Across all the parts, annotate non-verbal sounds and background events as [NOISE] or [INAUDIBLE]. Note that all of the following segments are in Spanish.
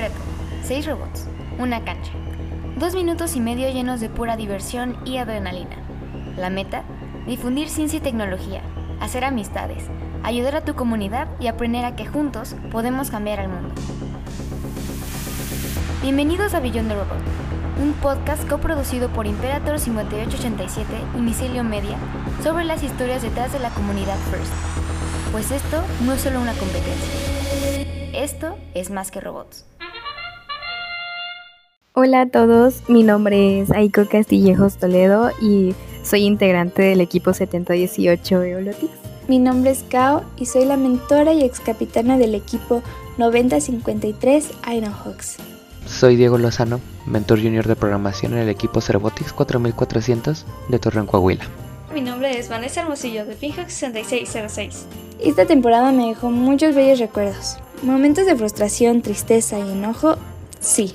reto, seis robots, una cancha, dos minutos y medio llenos de pura diversión y adrenalina. La meta, difundir ciencia y tecnología, hacer amistades, ayudar a tu comunidad y aprender a que juntos podemos cambiar al mundo. Bienvenidos a Beyond the Robot, un podcast coproducido por Imperator 5887 y Micelio Media sobre las historias detrás de la comunidad First. Pues esto no es solo una competencia, esto es más que robots. Hola a todos, mi nombre es Aiko Castillejos Toledo y soy integrante del equipo 7018 Eolotics. Mi nombre es Kao y soy la mentora y ex capitana del equipo 9053 Ironhawks. Soy Diego Lozano, mentor junior de programación en el equipo Cerobotics 4400 de Torreón, Coahuila. Mi nombre es Vanessa Hermosillo de Pinhawk 6606. Esta temporada me dejó muchos bellos recuerdos. Momentos de frustración, tristeza y enojo, sí,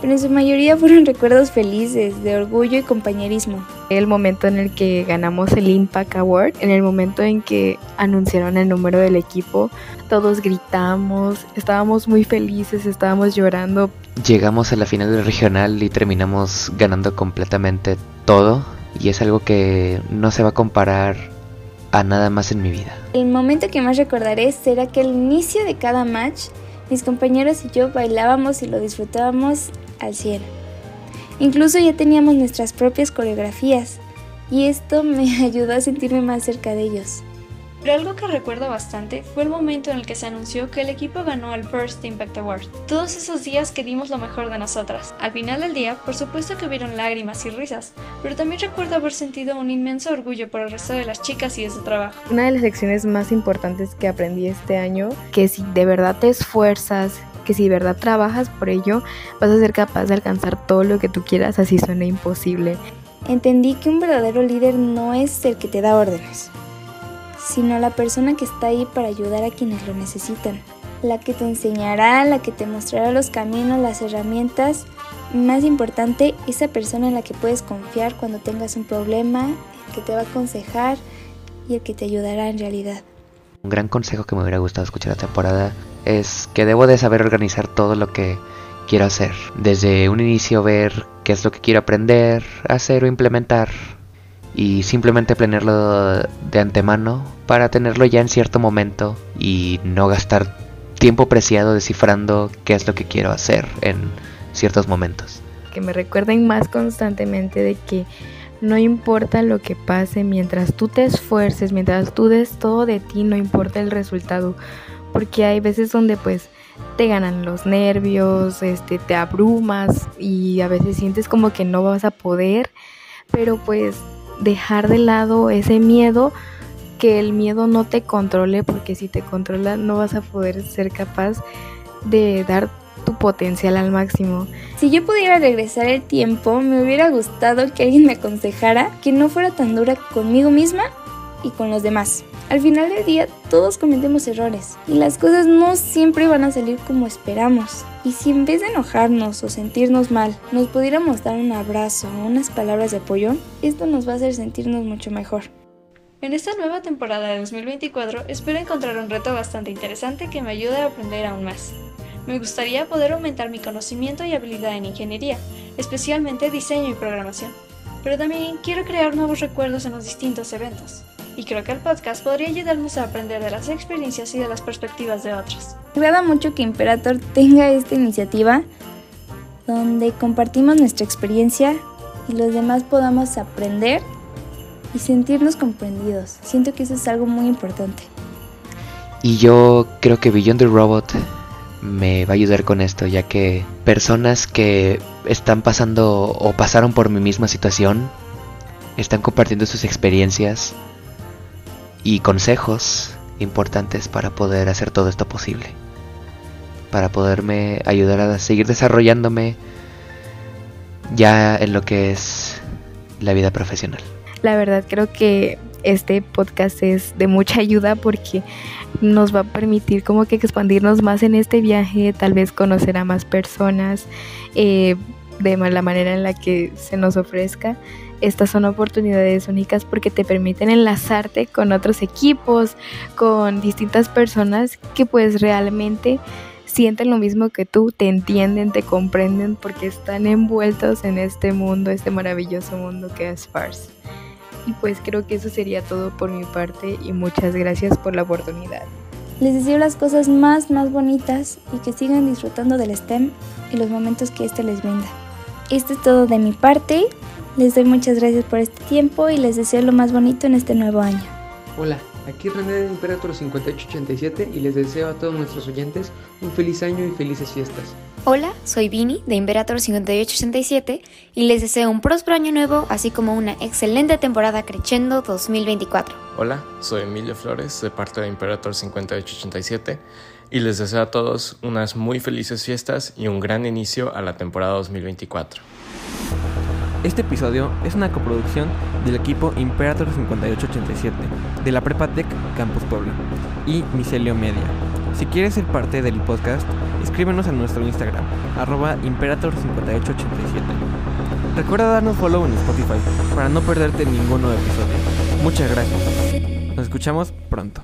pero en su mayoría fueron [LAUGHS] recuerdos felices, de orgullo y compañerismo. El momento en el que ganamos el Impact Award, en el momento en que anunciaron el número del equipo, todos gritamos, estábamos muy felices, estábamos llorando. Llegamos a la final del regional y terminamos ganando completamente todo y es algo que no se va a comparar a nada más en mi vida. El momento que más recordaré será que al inicio de cada match mis compañeros y yo bailábamos y lo disfrutábamos al cielo. Incluso ya teníamos nuestras propias coreografías y esto me [LAUGHS] ayudó a sentirme más cerca de ellos. Pero algo que recuerdo bastante fue el momento en el que se anunció que el equipo ganó el First Impact Award. Todos esos días que dimos lo mejor de nosotras. Al final del día, por supuesto que hubieron lágrimas y risas, pero también recuerdo haber sentido un inmenso orgullo por el resto de las chicas y de su trabajo. Una de las lecciones más importantes que aprendí este año, que si de verdad te esfuerzas, que si de verdad trabajas por ello, vas a ser capaz de alcanzar todo lo que tú quieras, así suena imposible. Entendí que un verdadero líder no es el que te da órdenes, sino la persona que está ahí para ayudar a quienes lo necesitan, la que te enseñará, la que te mostrará los caminos, las herramientas. Más importante, esa persona en la que puedes confiar cuando tengas un problema, el que te va a aconsejar y el que te ayudará en realidad. Un gran consejo que me hubiera gustado escuchar la temporada es que debo de saber organizar todo lo que quiero hacer. Desde un inicio ver qué es lo que quiero aprender, hacer o implementar y simplemente planearlo de antemano para tenerlo ya en cierto momento y no gastar tiempo preciado descifrando qué es lo que quiero hacer en ciertos momentos. Que me recuerden más constantemente de que no importa lo que pase, mientras tú te esfuerces, mientras tú des todo de ti, no importa el resultado, porque hay veces donde pues te ganan los nervios, este te abrumas y a veces sientes como que no vas a poder, pero pues dejar de lado ese miedo, que el miedo no te controle, porque si te controla no vas a poder ser capaz de dar tu potencial al máximo. Si yo pudiera regresar el tiempo, me hubiera gustado que alguien me aconsejara que no fuera tan dura conmigo misma y con los demás. Al final del día todos cometemos errores y las cosas no siempre van a salir como esperamos. Y si en vez de enojarnos o sentirnos mal nos pudiéramos dar un abrazo o unas palabras de apoyo, esto nos va a hacer sentirnos mucho mejor. En esta nueva temporada de 2024 espero encontrar un reto bastante interesante que me ayude a aprender aún más. Me gustaría poder aumentar mi conocimiento y habilidad en ingeniería, especialmente diseño y programación. Pero también quiero crear nuevos recuerdos en los distintos eventos. Y creo que el podcast podría ayudarnos a aprender de las experiencias y de las perspectivas de otros. Me agrada mucho que Imperator tenga esta iniciativa donde compartimos nuestra experiencia y los demás podamos aprender y sentirnos comprendidos. Siento que eso es algo muy importante. Y yo creo que Beyond the Robot me va a ayudar con esto, ya que personas que están pasando o pasaron por mi misma situación están compartiendo sus experiencias y consejos importantes para poder hacer todo esto posible. Para poderme ayudar a seguir desarrollándome ya en lo que es la vida profesional. La verdad creo que este podcast es de mucha ayuda porque nos va a permitir como que expandirnos más en este viaje, tal vez conocer a más personas eh, de la manera en la que se nos ofrezca. Estas son oportunidades únicas porque te permiten enlazarte con otros equipos, con distintas personas que pues realmente sienten lo mismo que tú, te entienden, te comprenden porque están envueltos en este mundo, este maravilloso mundo que es Fars. Y pues creo que eso sería todo por mi parte y muchas gracias por la oportunidad. Les deseo las cosas más, más bonitas y que sigan disfrutando del STEM y los momentos que este les brinda. Esto es todo de mi parte. Les doy muchas gracias por este tiempo y les deseo lo más bonito en este nuevo año. Hola, aquí René de Imperator 5887 y les deseo a todos nuestros oyentes un feliz año y felices fiestas. Hola, soy Vini de Imperator 5887 y les deseo un próspero año nuevo, así como una excelente temporada Crescendo 2024. Hola, soy Emilio Flores de parte de Imperator 5887 y les deseo a todos unas muy felices fiestas y un gran inicio a la temporada 2024. Este episodio es una coproducción del equipo Imperator 5887 de la Prepa Tech Campus Puebla y Micelio Media. Si quieres ser parte del podcast, escríbenos en nuestro Instagram, arroba Imperator5887. Recuerda darnos follow en Spotify para no perderte ningún nuevo episodio. Muchas gracias. Nos escuchamos pronto.